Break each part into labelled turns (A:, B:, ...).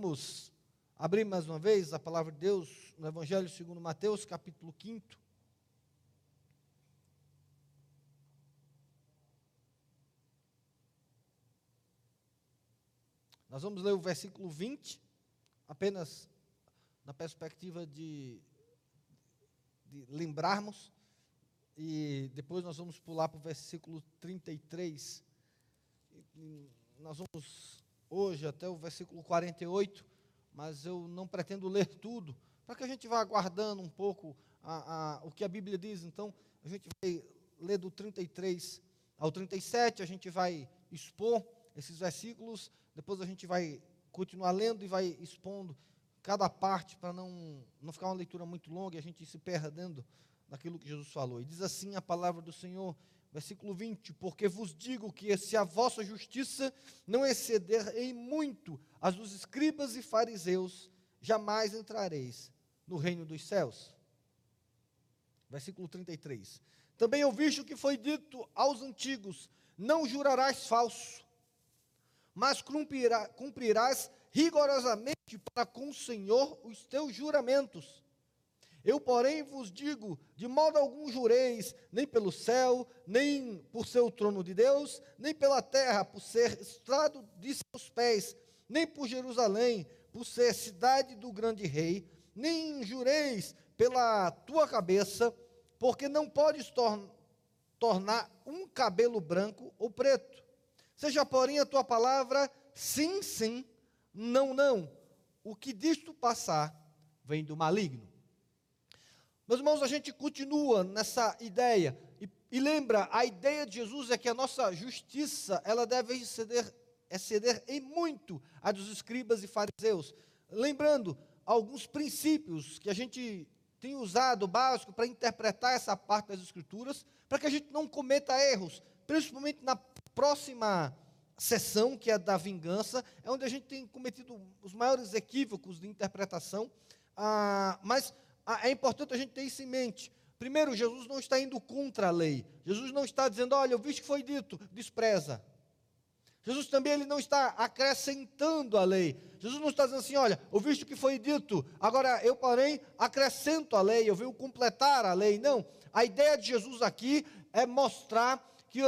A: Vamos abrir mais uma vez a palavra de Deus no Evangelho segundo Mateus, capítulo 5. Nós vamos ler o versículo 20, apenas na perspectiva de, de lembrarmos, e depois nós vamos pular para o versículo 33. E nós vamos hoje até o versículo 48, mas eu não pretendo ler tudo, para que a gente vá aguardando um pouco a, a, o que a Bíblia diz. Então, a gente vai ler do 33 ao 37, a gente vai expor esses versículos, depois a gente vai continuar lendo e vai expondo cada parte para não, não ficar uma leitura muito longa e a gente se perdendo naquilo que Jesus falou. E diz assim a palavra do Senhor, versículo 20: Porque vos digo que se a vossa justiça não exceder em muito as dos escribas e fariseus, jamais entrareis no reino dos céus. Versículo 33. Também ouviste o que foi dito aos antigos: Não jurarás falso mas cumprirá, cumprirás rigorosamente para com o Senhor os teus juramentos. Eu, porém, vos digo: de modo algum jureis, nem pelo céu, nem por ser o trono de Deus, nem pela terra, por ser estrado de seus pés, nem por Jerusalém, por ser cidade do grande rei, nem jureis pela tua cabeça, porque não podes tor tornar um cabelo branco ou preto. Seja, porém, a tua palavra sim, sim, não, não. O que disto passar vem do maligno. Meus irmãos, a gente continua nessa ideia. E, e, lembra, a ideia de Jesus é que a nossa justiça, ela deve exceder, exceder em muito a dos escribas e fariseus. Lembrando alguns princípios que a gente tem usado básico para interpretar essa parte das escrituras, para que a gente não cometa erros, principalmente na próxima sessão, que é da vingança, é onde a gente tem cometido os maiores equívocos de interpretação, ah, mas é importante a gente ter isso em mente. Primeiro, Jesus não está indo contra a lei. Jesus não está dizendo, olha, eu vi que foi dito, despreza. Jesus também ele não está acrescentando a lei. Jesus não está dizendo assim, olha, o visto que foi dito, agora eu, porém, acrescento a lei, eu venho completar a lei. Não. A ideia de Jesus aqui é mostrar que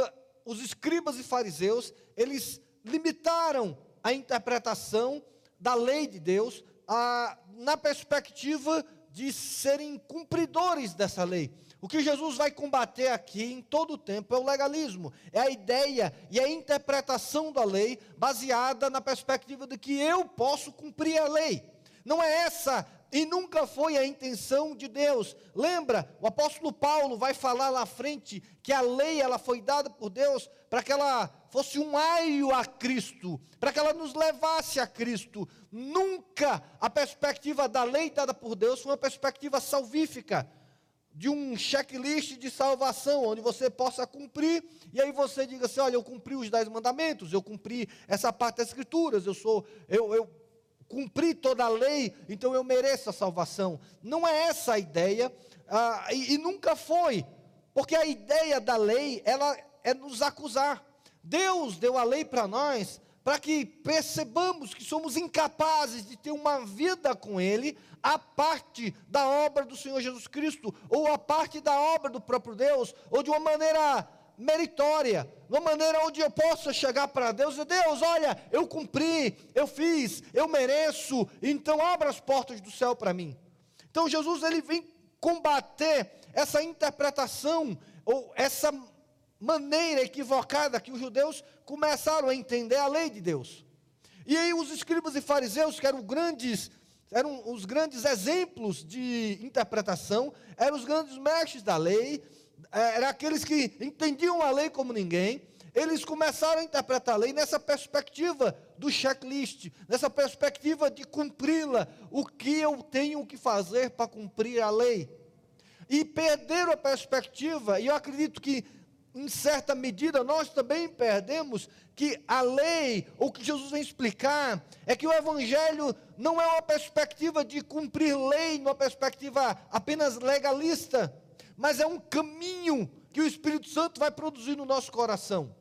A: os escribas e fariseus, eles limitaram a interpretação da lei de Deus a, na perspectiva de serem cumpridores dessa lei. O que Jesus vai combater aqui em todo o tempo é o legalismo, é a ideia e a interpretação da lei baseada na perspectiva de que eu posso cumprir a lei. Não é essa e nunca foi a intenção de Deus. Lembra, o apóstolo Paulo vai falar lá à frente que a lei ela foi dada por Deus para que ela fosse um aio a Cristo, para que ela nos levasse a Cristo. Nunca a perspectiva da lei dada por Deus foi uma perspectiva salvífica, de um checklist de salvação, onde você possa cumprir, e aí você diga assim: olha, eu cumpri os dez mandamentos, eu cumpri essa parte das escrituras, eu sou, eu, eu cumpri toda a lei, então eu mereço a salvação. Não é essa a ideia, ah, e, e nunca foi, porque a ideia da lei, ela é nos acusar. Deus deu a lei para nós, para que percebamos que somos incapazes de ter uma vida com Ele, a parte da obra do Senhor Jesus Cristo, ou a parte da obra do próprio Deus, ou de uma maneira meritória, uma maneira onde eu possa chegar para Deus e Deus, olha, eu cumpri, eu fiz, eu mereço, então abra as portas do céu para mim. Então Jesus ele vem combater essa interpretação ou essa maneira equivocada que os judeus começaram a entender a lei de Deus. E aí os escribas e fariseus, que eram grandes eram os grandes exemplos de interpretação, eram os grandes mestres da lei, é, eram aqueles que entendiam a lei como ninguém, eles começaram a interpretar a lei nessa perspectiva do checklist, nessa perspectiva de cumpri-la, o que eu tenho que fazer para cumprir a lei. E perderam a perspectiva, e eu acredito que, em certa medida, nós também perdemos que a lei, ou que Jesus vem explicar, é que o Evangelho não é uma perspectiva de cumprir lei, numa perspectiva apenas legalista mas é um caminho que o Espírito Santo vai produzir no nosso coração.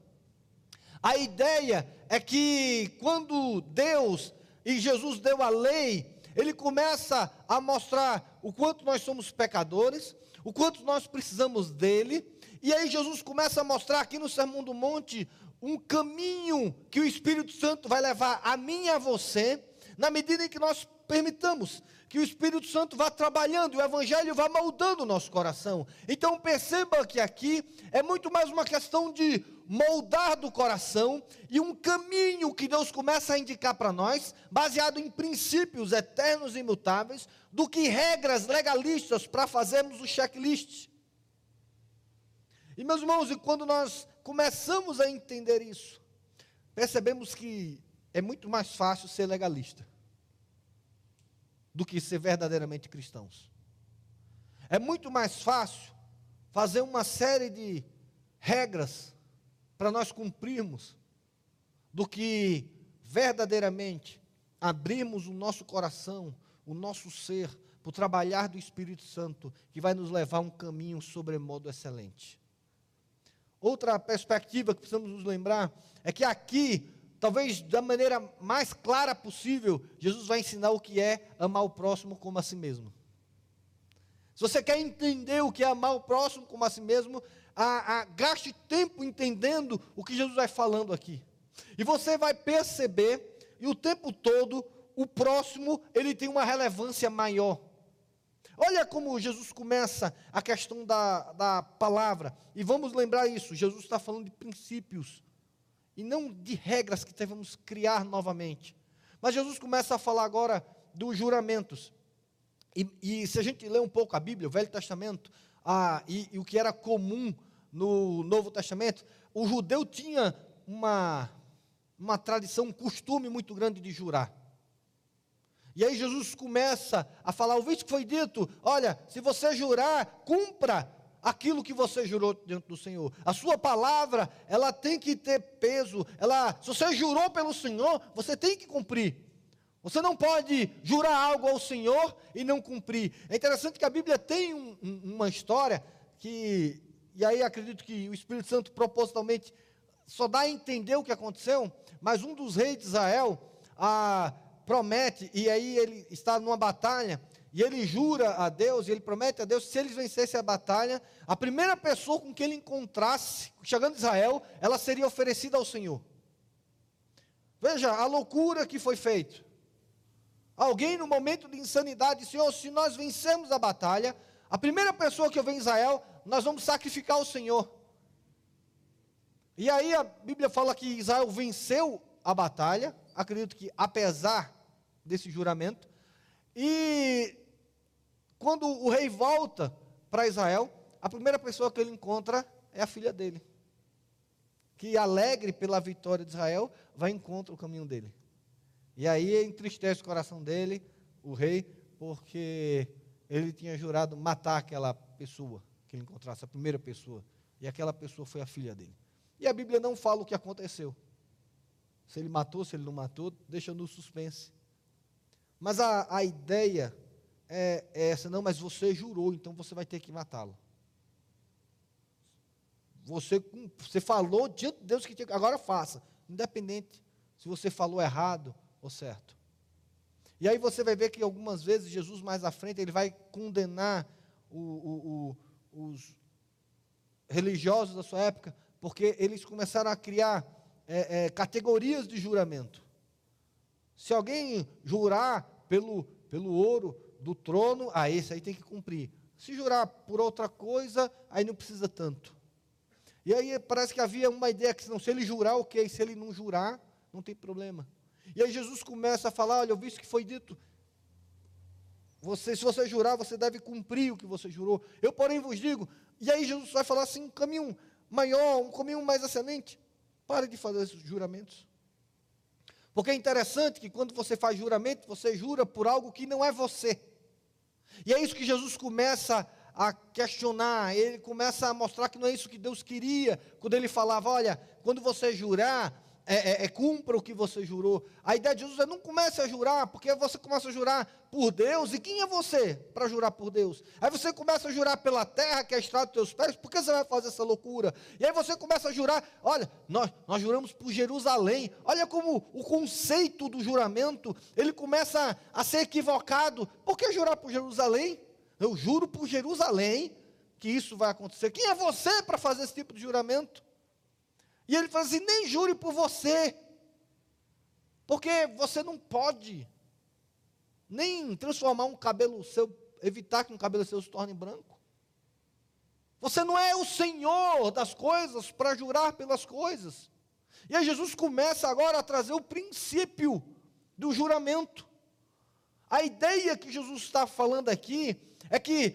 A: A ideia é que quando Deus e Jesus deu a lei, ele começa a mostrar o quanto nós somos pecadores, o quanto nós precisamos dele, e aí Jesus começa a mostrar aqui no Sermão do Monte um caminho que o Espírito Santo vai levar a mim e a você, na medida em que nós permitamos que o Espírito Santo vá trabalhando o Evangelho vá moldando o nosso coração. Então perceba que aqui é muito mais uma questão de moldar do coração e um caminho que Deus começa a indicar para nós, baseado em princípios eternos e imutáveis, do que regras legalistas para fazermos o checklist. E meus irmãos, e quando nós começamos a entender isso, percebemos que é muito mais fácil ser legalista do que ser verdadeiramente cristãos. É muito mais fácil fazer uma série de regras para nós cumprirmos do que verdadeiramente abrirmos o nosso coração, o nosso ser, para o trabalhar do Espírito Santo, que vai nos levar a um caminho sobremodo excelente. Outra perspectiva que precisamos nos lembrar é que aqui talvez da maneira mais clara possível, Jesus vai ensinar o que é amar o próximo como a si mesmo. Se você quer entender o que é amar o próximo como a si mesmo, a, a, gaste tempo entendendo o que Jesus vai falando aqui. E você vai perceber, e o tempo todo, o próximo, ele tem uma relevância maior. Olha como Jesus começa a questão da, da palavra. E vamos lembrar isso: Jesus está falando de princípios e não de regras que devemos criar novamente. Mas Jesus começa a falar agora dos juramentos. E, e se a gente lê um pouco a Bíblia, o Velho Testamento, ah, e, e o que era comum no Novo Testamento, o judeu tinha uma, uma tradição, um costume muito grande de jurar. E aí Jesus começa a falar, o visto que foi dito, olha, se você jurar, cumpra aquilo que você jurou diante do Senhor. A sua palavra, ela tem que ter peso. Ela, se você jurou pelo Senhor, você tem que cumprir. Você não pode jurar algo ao Senhor e não cumprir. É interessante que a Bíblia tem um, um, uma história que, e aí acredito que o Espírito Santo propositalmente só dá a entender o que aconteceu, mas um dos reis de Israel promete, e aí ele está numa batalha, e ele jura a Deus, e ele promete a Deus, se eles vencessem a batalha, a primeira pessoa com que ele encontrasse, chegando a Israel, ela seria oferecida ao Senhor. Veja a loucura que foi feita. Alguém no momento de insanidade, Senhor, se nós vencermos a batalha, a primeira pessoa que eu venho em Israel, nós vamos sacrificar o Senhor. E aí a Bíblia fala que Israel venceu a batalha, acredito que apesar desse juramento, e quando o rei volta para Israel, a primeira pessoa que ele encontra é a filha dele. Que alegre pela vitória de Israel, vai encontrar o caminho dele. E aí entristece o coração dele, o rei, porque ele tinha jurado matar aquela pessoa que ele encontrasse, a primeira pessoa. E aquela pessoa foi a filha dele. E a Bíblia não fala o que aconteceu. Se ele matou, se ele não matou, deixa no suspense. Mas a, a ideia é, é essa, não, mas você jurou, então você vai ter que matá-lo. Você, você falou diante de Deus que tinha, agora faça, independente se você falou errado ou certo. E aí você vai ver que algumas vezes Jesus mais à frente ele vai condenar o, o, o, os religiosos da sua época, porque eles começaram a criar é, é, categorias de juramento. Se alguém jurar pelo, pelo ouro, do trono, ah, esse aí tem que cumprir. Se jurar por outra coisa, aí não precisa tanto. E aí parece que havia uma ideia que se ele jurar, ok, se ele não jurar, não tem problema. E aí Jesus começa a falar, olha, eu vi que foi dito, você, se você jurar, você deve cumprir o que você jurou. Eu, porém, vos digo, e aí Jesus vai falar assim, um caminho maior, um caminho mais excelente. Pare de fazer esses juramentos. Porque é interessante que quando você faz juramento, você jura por algo que não é você. E é isso que Jesus começa a questionar, ele começa a mostrar que não é isso que Deus queria, quando ele falava: olha, quando você jurar, é, é, é, cumpra o que você jurou. A ideia de Jesus é não comece a jurar, porque você começa a jurar por Deus, e quem é você para jurar por Deus? Aí você começa a jurar pela terra, que é a estrada dos teus pés, por que você vai fazer essa loucura? E aí você começa a jurar, olha, nós, nós juramos por Jerusalém, olha como o conceito do juramento, ele começa a, a ser equivocado. Por que jurar por Jerusalém? Eu juro por Jerusalém que isso vai acontecer. Quem é você para fazer esse tipo de juramento? E ele fala assim: nem jure por você, porque você não pode nem transformar um cabelo seu, evitar que um cabelo seu se torne branco. Você não é o senhor das coisas para jurar pelas coisas. E aí Jesus começa agora a trazer o princípio do juramento. A ideia que Jesus está falando aqui é que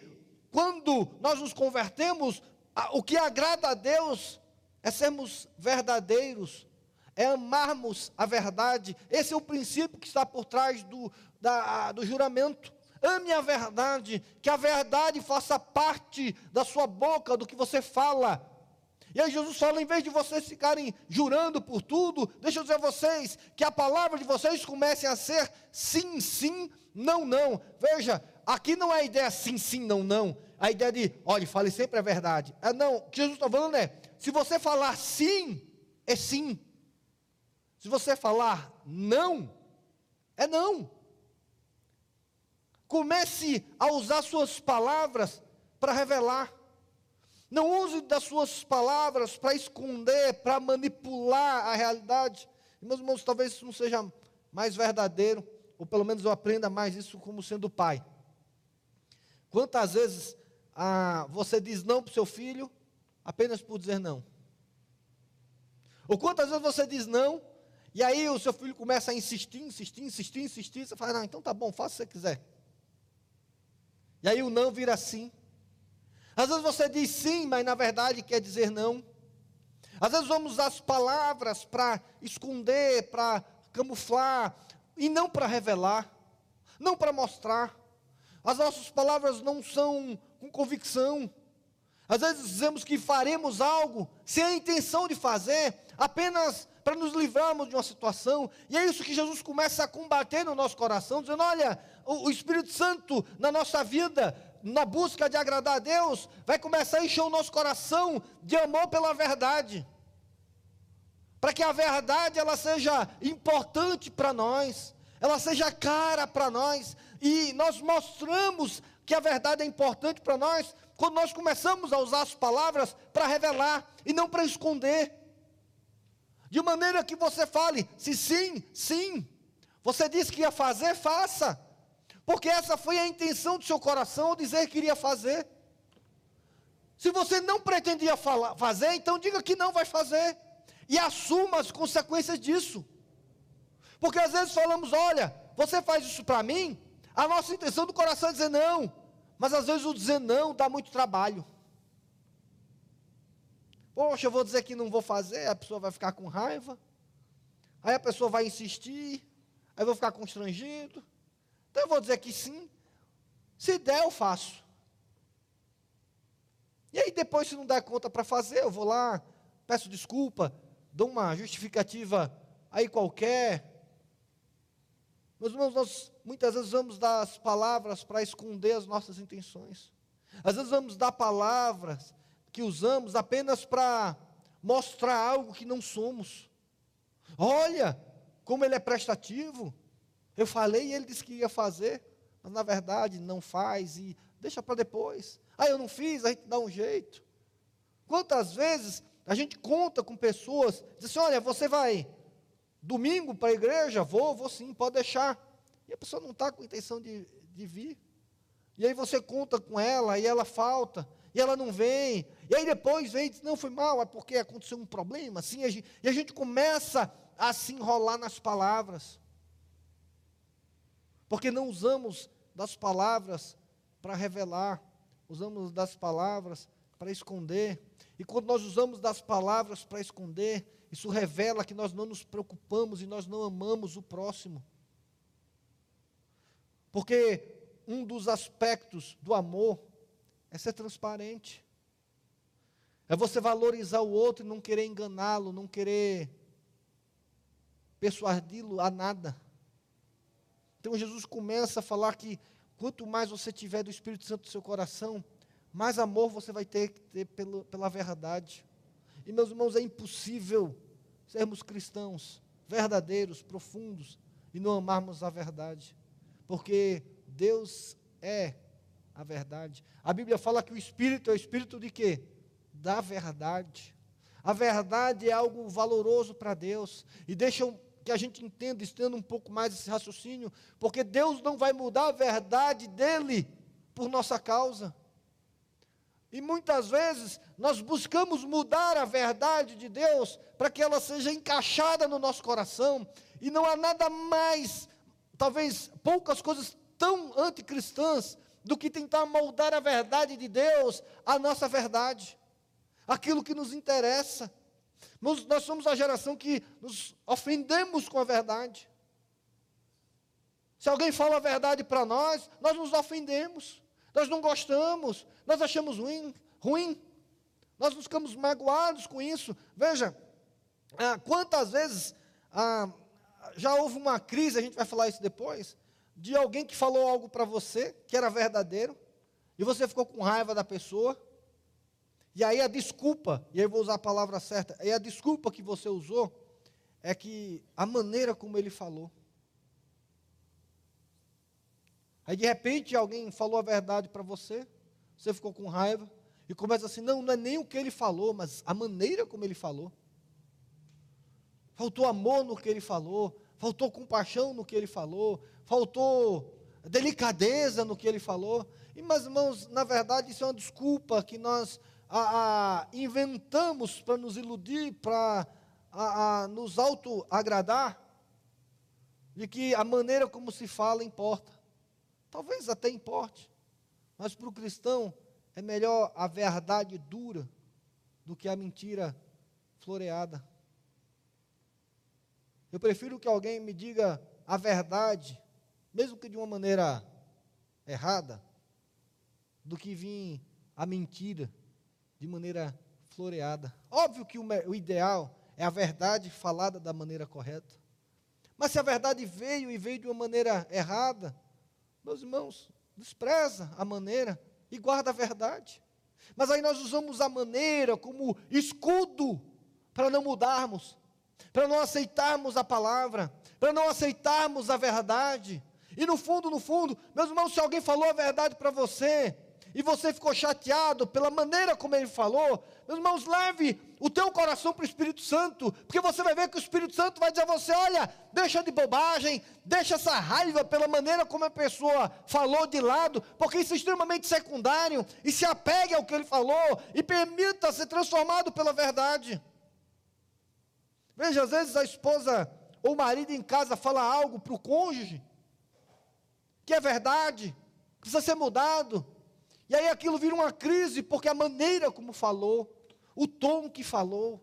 A: quando nós nos convertemos, o que agrada a Deus é sermos verdadeiros, é amarmos a verdade. Esse é o princípio que está por trás do, da, do juramento. Ame a verdade, que a verdade faça parte da sua boca, do que você fala. E aí Jesus fala, em vez de vocês ficarem jurando por tudo, deixa eu dizer a vocês, que a palavra de vocês comece a ser sim, sim, não, não. Veja, aqui não é a ideia sim, sim, não, não. A ideia de, olha, fale sempre a verdade. É não, o que Jesus está falando é, se você falar sim, é sim. Se você falar não, é não. Comece a usar suas palavras para revelar. Não use das suas palavras para esconder, para manipular a realidade. Meus irmãos, talvez isso não seja mais verdadeiro, ou pelo menos eu aprenda mais isso como sendo pai. Quantas vezes ah, você diz não para o seu filho apenas por dizer não. Ou quantas vezes você diz não, e aí o seu filho começa a insistir, insistir, insistir, insistir, você fala, não, então tá bom, faça o que você quiser. E aí o não vira sim. Às vezes você diz sim, mas na verdade quer dizer não. Às vezes vamos usar as palavras para esconder, para camuflar, e não para revelar, não para mostrar. As nossas palavras não são com convicção. Às vezes dizemos que faremos algo sem a intenção de fazer, apenas para nos livrarmos de uma situação, e é isso que Jesus começa a combater no nosso coração, dizendo: olha, o, Espírito Santo na nossa vida, na busca de agradar a Deus, vai começar a encher o nosso coração de amor pela verdade, para que a verdade ela seja importante para nós, ela seja cara para nós, e nós mostramos que a verdade é importante para nós quando nós começamos a usar as palavras para revelar e não para esconder. De maneira que você fale, se sim, sim. Você disse que ia fazer, faça. Porque essa foi a intenção do seu coração, dizer que iria fazer. Se você não pretendia falar, fazer, então diga que não vai fazer. E assuma as consequências disso. Porque às vezes falamos, olha, você faz isso para mim, a nossa intenção do coração é dizer não. Mas às vezes o dizer não dá muito trabalho. Poxa, eu vou dizer que não vou fazer, a pessoa vai ficar com raiva. Aí a pessoa vai insistir, aí eu vou ficar constrangido. Então eu vou dizer que sim. Se der, eu faço. E aí depois, se não der conta para fazer, eu vou lá, peço desculpa, dou uma justificativa aí qualquer, meus irmãos, nós muitas vezes vamos dar as palavras para esconder as nossas intenções. Às vezes vamos dar palavras que usamos apenas para mostrar algo que não somos. Olha como ele é prestativo. Eu falei e ele disse que ia fazer, mas na verdade não faz e deixa para depois. Ah, eu não fiz, a gente dá um jeito. Quantas vezes a gente conta com pessoas, diz assim: olha, você vai Domingo para a igreja? Vou, vou sim, pode deixar. E a pessoa não está com intenção de, de vir. E aí você conta com ela e ela falta, e ela não vem. E aí depois vem e diz, não, foi mal, é porque aconteceu um problema. Assim, a gente, e a gente começa a se enrolar nas palavras. Porque não usamos das palavras para revelar, usamos das palavras para esconder. E quando nós usamos das palavras para esconder, isso revela que nós não nos preocupamos e nós não amamos o próximo. Porque um dos aspectos do amor é ser transparente. É você valorizar o outro e não querer enganá-lo, não querer persuadi-lo a nada. Então Jesus começa a falar que quanto mais você tiver do Espírito Santo no seu coração, mais amor você vai ter que ter pelo, pela verdade. E meus irmãos, é impossível sermos cristãos verdadeiros, profundos, e não amarmos a verdade. Porque Deus é a verdade. A Bíblia fala que o Espírito é o Espírito de quê? Da verdade. A verdade é algo valoroso para Deus. E deixa que a gente entenda, estenda um pouco mais esse raciocínio, porque Deus não vai mudar a verdade dele por nossa causa. E muitas vezes nós buscamos mudar a verdade de Deus para que ela seja encaixada no nosso coração, e não há nada mais, talvez poucas coisas tão anticristãs do que tentar moldar a verdade de Deus à nossa verdade, aquilo que nos interessa. Nós, nós somos a geração que nos ofendemos com a verdade. Se alguém fala a verdade para nós, nós nos ofendemos, nós não gostamos, nós achamos ruim, ruim, nós ficamos magoados com isso. Veja, ah, quantas vezes ah, já houve uma crise, a gente vai falar isso depois, de alguém que falou algo para você que era verdadeiro, e você ficou com raiva da pessoa, e aí a desculpa, e aí eu vou usar a palavra certa, e a desculpa que você usou é que a maneira como ele falou. Aí de repente alguém falou a verdade para você, você ficou com raiva, e começa assim: não, não é nem o que ele falou, mas a maneira como ele falou. Faltou amor no que ele falou, faltou compaixão no que ele falou, faltou delicadeza no que ele falou. E, meus irmãos, na verdade, isso é uma desculpa que nós a, a, inventamos para nos iludir, para nos auto-agradar, de que a maneira como se fala importa. Talvez até importe, mas para o cristão é melhor a verdade dura do que a mentira floreada. Eu prefiro que alguém me diga a verdade, mesmo que de uma maneira errada, do que vir a mentira de maneira floreada. Óbvio que o, ideal é a verdade falada da maneira correta. Mas se a verdade veio e veio de uma maneira errada, meus irmãos, despreza a maneira e guarda a verdade. Mas aí nós usamos a maneira como escudo para não mudarmos para não aceitarmos a palavra, para não aceitarmos a verdade. E no fundo, no fundo, meus irmãos, se alguém falou a verdade para você, e você ficou chateado pela maneira como ele falou, meus irmãos, leve o teu coração para o Espírito Santo, porque você vai ver que o Espírito Santo vai dizer a você: olha, deixa de bobagem, deixa essa raiva pela maneira como a pessoa falou de lado, porque isso é extremamente secundário, e se apegue ao que ele falou, e permita ser transformado pela verdade. Veja, às vezes a esposa ou o marido em casa fala algo para o cônjuge, que é verdade, precisa ser mudado, e aí aquilo vira uma crise, porque a maneira como falou, o tom que falou.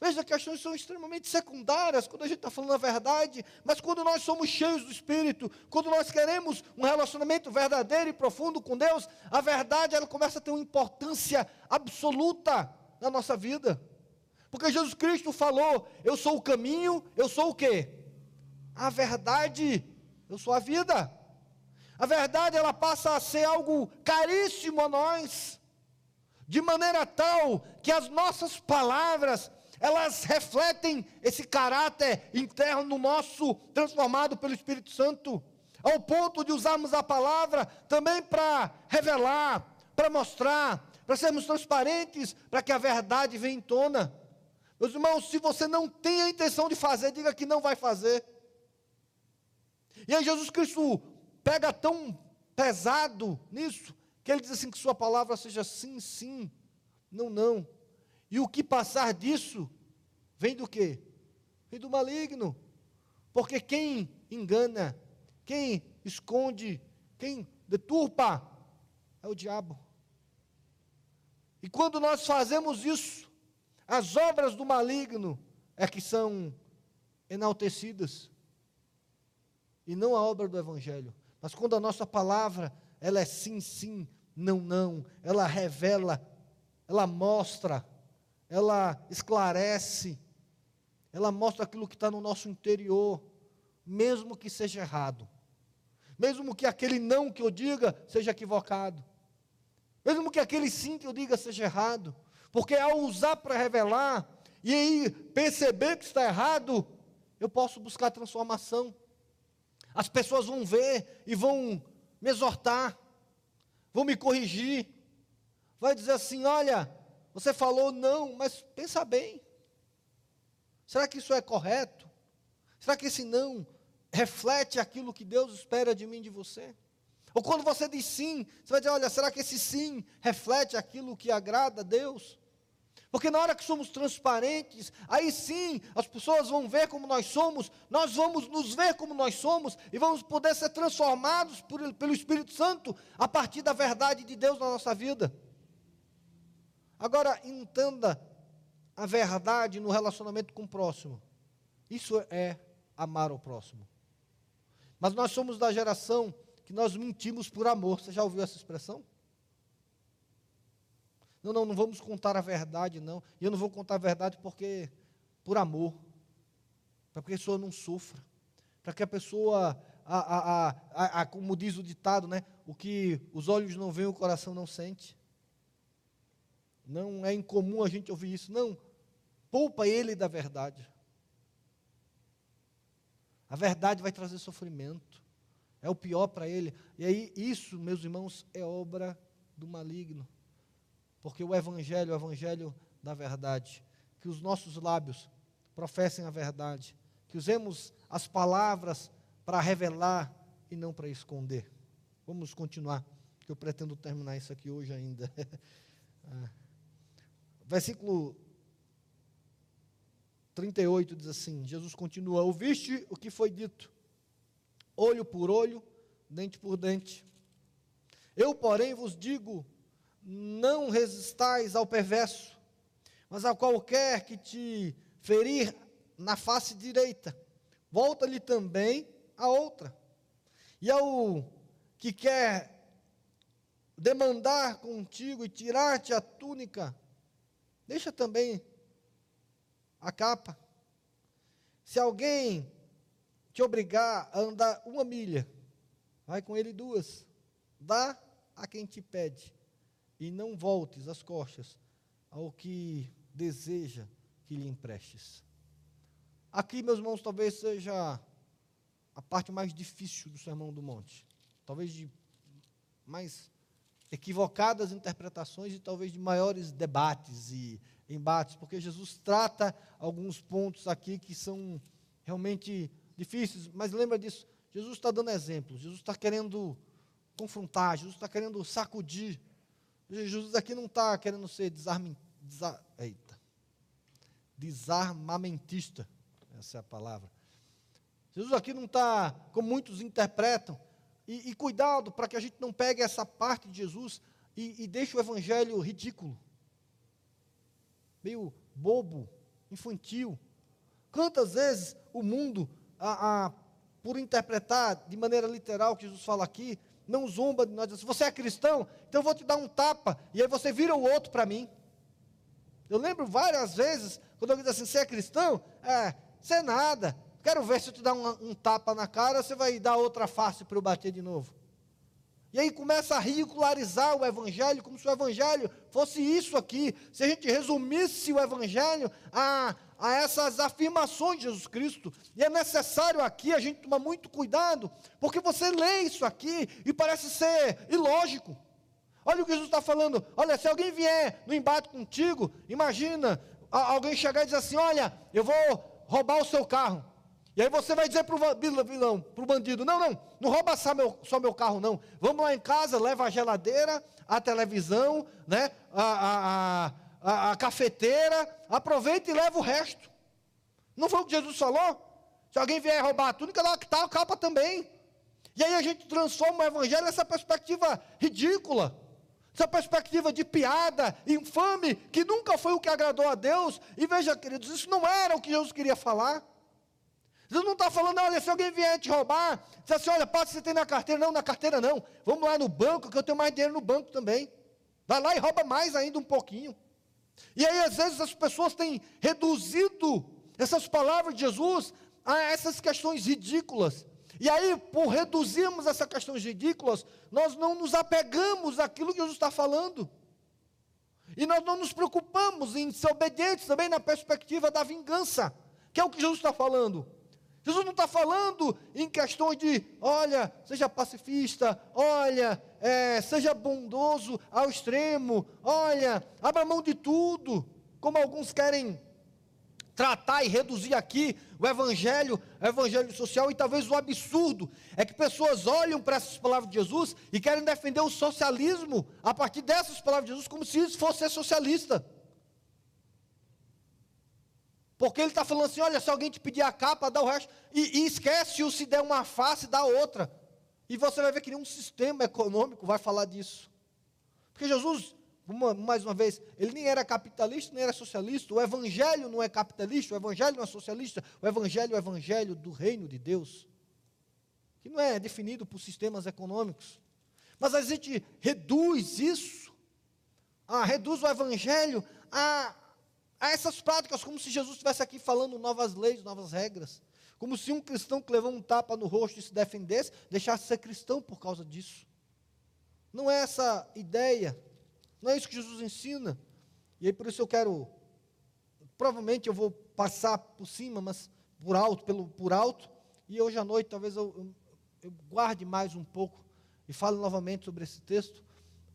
A: Veja, questões são extremamente secundárias quando a gente está falando a verdade, mas quando nós somos cheios do Espírito, quando nós queremos um relacionamento verdadeiro e profundo com Deus, a verdade ela começa a ter uma importância absoluta na nossa vida. Porque Jesus Cristo falou: Eu sou o caminho, eu sou o quê? A verdade, eu sou a vida. A verdade ela passa a ser algo caríssimo a nós, de maneira tal que as nossas palavras elas refletem esse caráter interno nosso, transformado pelo Espírito Santo, ao ponto de usarmos a palavra também para revelar, para mostrar, para sermos transparentes, para que a verdade venha em tona. Meus irmãos, se você não tem a intenção de fazer, diga que não vai fazer. E aí Jesus Cristo pega tão pesado nisso, que ele diz assim: que sua palavra seja sim, sim, não, não. E o que passar disso vem do quê? Vem do maligno. Porque quem engana, quem esconde, quem deturpa é o diabo. E quando nós fazemos isso, as obras do maligno é que são enaltecidas. E não a obra do evangelho. Mas quando a nossa palavra, ela é sim, sim, não, não, ela revela, ela mostra, ela esclarece, ela mostra aquilo que está no nosso interior, mesmo que seja errado. Mesmo que aquele não que eu diga seja equivocado. Mesmo que aquele sim que eu diga seja errado. Porque ao usar para revelar, e aí perceber que está errado, eu posso buscar transformação. As pessoas vão ver e vão me exortar, vão me corrigir, vai dizer assim: olha, você falou não, mas pensa bem. Será que isso é correto? Será que esse não reflete aquilo que Deus espera de mim, de você? Ou quando você diz sim, você vai dizer: olha, será que esse sim reflete aquilo que agrada a Deus? Porque na hora que somos transparentes, aí sim as pessoas vão ver como nós somos, nós vamos nos ver como nós somos e vamos poder ser transformados por, pelo Espírito Santo a partir da verdade de Deus na nossa vida. Agora, entenda a verdade no relacionamento com o próximo. Isso é amar o próximo. Mas nós somos da geração que nós mentimos por amor. Você já ouviu essa expressão? Não, não, não vamos contar a verdade, não. E eu não vou contar a verdade porque, por amor, para que a pessoa não sofra, para que a pessoa, a, a, a, a, como diz o ditado, né? O que os olhos não veem, o coração não sente. Não é incomum a gente ouvir isso. Não, poupa ele da verdade. A verdade vai trazer sofrimento. É o pior para ele. E aí, isso, meus irmãos, é obra do maligno. Porque o Evangelho, o Evangelho da verdade, que os nossos lábios professem a verdade, que usemos as palavras para revelar e não para esconder. Vamos continuar, que eu pretendo terminar isso aqui hoje ainda. ah. Versículo 38 diz assim: Jesus continua: Ouviste o que foi dito, olho por olho, dente por dente. Eu, porém, vos digo não resistais ao perverso, mas a qualquer que te ferir na face direita, volta-lhe também a outra. E ao que quer demandar contigo e tirar-te a túnica, deixa também a capa. Se alguém te obrigar a andar uma milha, vai com ele duas. Dá a quem te pede e não voltes as costas ao que deseja que lhe emprestes. Aqui, meus irmãos, talvez seja a parte mais difícil do Sermão do Monte. Talvez de mais equivocadas interpretações e talvez de maiores debates e embates, porque Jesus trata alguns pontos aqui que são realmente difíceis, mas lembra disso, Jesus está dando exemplos, Jesus está querendo confrontar, Jesus está querendo sacudir Jesus aqui não está querendo ser desa, eita, desarmamentista, essa é a palavra. Jesus aqui não está, como muitos interpretam, e, e cuidado para que a gente não pegue essa parte de Jesus e, e deixe o evangelho ridículo, meio bobo, infantil. Quantas vezes o mundo, a, a, por interpretar de maneira literal o que Jesus fala aqui, não zomba de nós. Se você é cristão, então eu vou te dar um tapa, e aí você vira o outro para mim. Eu lembro várias vezes, quando eu digo assim, você é cristão? É, você é nada. Quero ver se eu te dar um, um tapa na cara, você vai dar outra face para eu bater de novo. E aí começa a ridicularizar o Evangelho, como se o Evangelho fosse isso aqui. Se a gente resumisse o Evangelho a a essas afirmações de Jesus Cristo. E é necessário aqui a gente tomar muito cuidado, porque você lê isso aqui e parece ser ilógico. Olha o que Jesus está falando. Olha, se alguém vier no embate contigo, imagina alguém chegar e dizer assim: Olha, eu vou roubar o seu carro. E aí você vai dizer para o vilão, para o bandido: Não, não, não rouba só meu, só meu carro, não. Vamos lá em casa, leva a geladeira, a televisão, né, a, a, a a, a cafeteira, aproveita e leva o resto. Não foi o que Jesus falou? Se alguém vier roubar a túnica, dá a capa também. E aí a gente transforma o evangelho nessa perspectiva ridícula, essa perspectiva de piada, infame, que nunca foi o que agradou a Deus. E veja, queridos, isso não era o que Jesus queria falar. Jesus não está falando, olha, se alguém vier te roubar, diz assim, olha, passa você tem na carteira. Não, na carteira não. Vamos lá no banco, que eu tenho mais dinheiro no banco também. Vai lá e rouba mais ainda um pouquinho. E aí, às vezes, as pessoas têm reduzido essas palavras de Jesus a essas questões ridículas. E aí, por reduzirmos essas questões ridículas, nós não nos apegamos àquilo que Jesus está falando. E nós não nos preocupamos em ser obedientes também na perspectiva da vingança, que é o que Jesus está falando. Jesus não está falando em questões de, olha, seja pacifista, olha, é, seja bondoso ao extremo, olha, abra mão de tudo, como alguns querem tratar e reduzir aqui o evangelho, o evangelho social, e talvez o absurdo é que pessoas olham para essas palavras de Jesus e querem defender o socialismo a partir dessas palavras de Jesus, como se isso fosse ser socialista. Porque ele está falando assim: olha, se alguém te pedir a capa, dá o resto. E, e esquece-o se der uma face, dá outra. E você vai ver que nenhum sistema econômico vai falar disso. Porque Jesus, uma, mais uma vez, ele nem era capitalista, nem era socialista. O evangelho não é capitalista, o evangelho não é socialista. O evangelho é o evangelho do reino de Deus. Que não é definido por sistemas econômicos. Mas a gente reduz isso, ah, reduz o evangelho a a essas práticas, como se Jesus estivesse aqui falando novas leis, novas regras. Como se um cristão que levou um tapa no rosto e se defendesse, deixasse de ser cristão por causa disso. Não é essa ideia. Não é isso que Jesus ensina. E aí por isso eu quero. Provavelmente eu vou passar por cima, mas por alto, pelo, por alto. E hoje à noite talvez eu, eu, eu guarde mais um pouco e fale novamente sobre esse texto,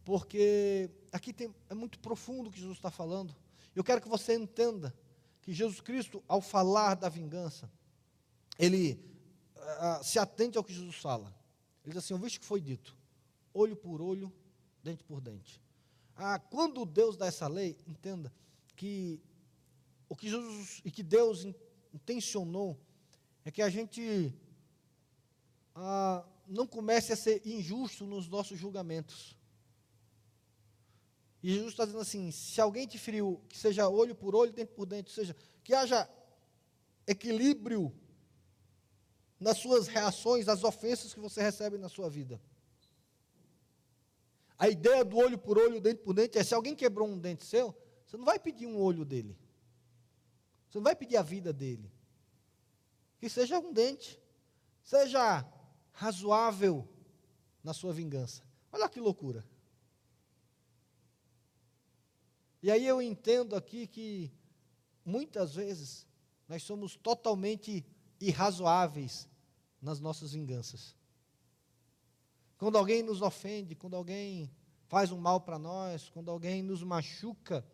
A: porque aqui tem, é muito profundo o que Jesus está falando. Eu quero que você entenda que Jesus Cristo, ao falar da vingança, ele uh, se atente ao que Jesus fala. Ele diz assim: Eu visto que foi dito, olho por olho, dente por dente. Ah, quando Deus dá essa lei, entenda que o que Jesus e que Deus intencionou é que a gente ah, não comece a ser injusto nos nossos julgamentos. E Jesus está dizendo assim: se alguém te feriu, que seja olho por olho, dente por dente, seja, que haja equilíbrio nas suas reações às ofensas que você recebe na sua vida. A ideia do olho por olho, dente por dente, é se alguém quebrou um dente seu, você não vai pedir um olho dele. Você não vai pedir a vida dele. Que seja um dente. Seja razoável na sua vingança. Olha que loucura. E aí eu entendo aqui que muitas vezes nós somos totalmente irrazoáveis nas nossas vinganças. Quando alguém nos ofende, quando alguém faz um mal para nós, quando alguém nos machuca,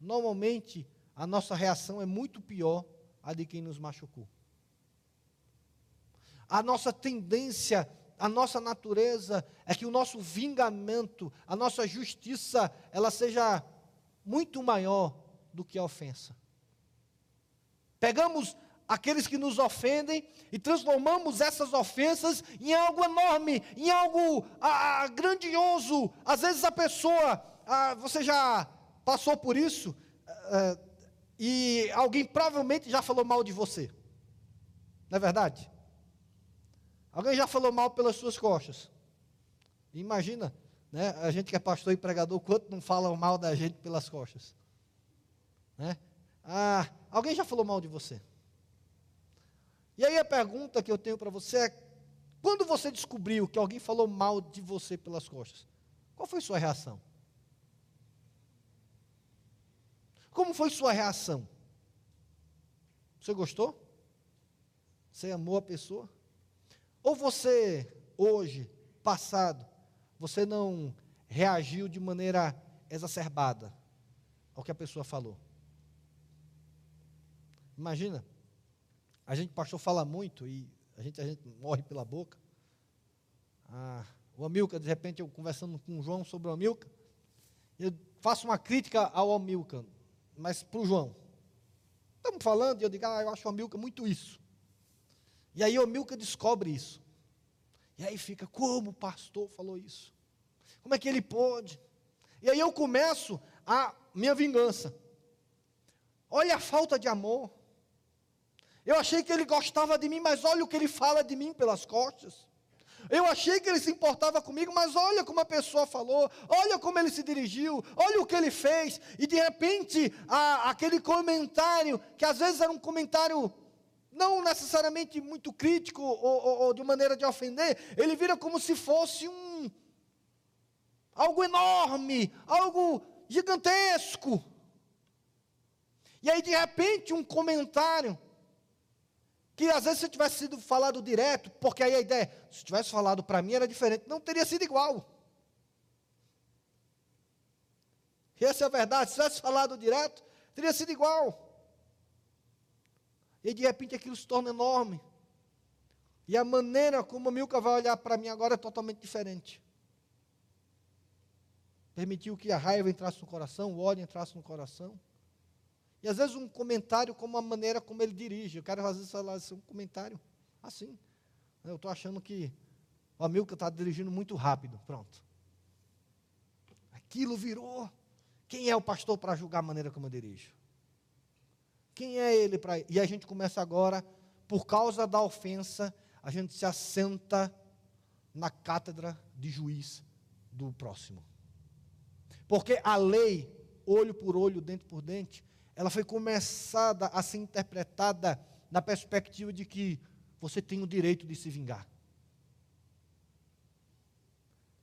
A: normalmente a nossa reação é muito pior a de quem nos machucou. A nossa tendência, a nossa natureza é que o nosso vingamento, a nossa justiça, ela seja muito maior do que a ofensa. Pegamos aqueles que nos ofendem e transformamos essas ofensas em algo enorme, em algo grandioso. Às vezes a pessoa, você já passou por isso, ah, e alguém provavelmente já falou mal de você. Não é verdade? Alguém já falou mal pelas suas costas. Imagina né? A gente que é pastor e pregador, quanto não falam mal da gente pelas costas? Né? Ah, alguém já falou mal de você? E aí a pergunta que eu tenho para você é: quando você descobriu que alguém falou mal de você pelas costas, qual foi sua reação? Como foi sua reação? Você gostou? Você amou a pessoa? Ou você, hoje, passado, você não reagiu de maneira exacerbada ao que a pessoa falou. Imagina, a gente, pastor, fala muito e a gente, a gente morre pela boca. Ah, o Amilca, de repente, eu conversando com o João sobre o Amilca, eu faço uma crítica ao Amilca, mas para o João. Estamos falando e eu digo, ah, eu acho o Amilca muito isso. E aí o Amilca descobre isso. E aí fica, como o pastor falou isso? Como é que ele pode? E aí eu começo a minha vingança. Olha a falta de amor. Eu achei que ele gostava de mim, mas olha o que ele fala de mim pelas costas. Eu achei que ele se importava comigo, mas olha como a pessoa falou, olha como ele se dirigiu, olha o que ele fez. E de repente, a, aquele comentário, que às vezes era um comentário não necessariamente muito crítico ou, ou, ou de maneira de ofender, ele vira como se fosse um algo enorme, algo gigantesco. E aí, de repente, um comentário que às vezes se tivesse sido falado direto, porque aí a ideia, se tivesse falado para mim era diferente, não teria sido igual. E essa é a verdade, se tivesse falado direto, teria sido igual. E de repente aquilo se torna enorme. E a maneira como a Milka vai olhar para mim agora é totalmente diferente. Permitiu que a raiva entrasse no coração, o ódio entrasse no coração. E às vezes um comentário como a maneira como ele dirige. Eu quero às vezes falar assim, um comentário assim. Eu estou achando que o Amilca está dirigindo muito rápido. Pronto. Aquilo virou. Quem é o pastor para julgar a maneira como eu dirijo? Quem é ele para. E a gente começa agora, por causa da ofensa, a gente se assenta na cátedra de juiz do próximo. Porque a lei, olho por olho, dente por dente, ela foi começada a ser interpretada na perspectiva de que você tem o direito de se vingar.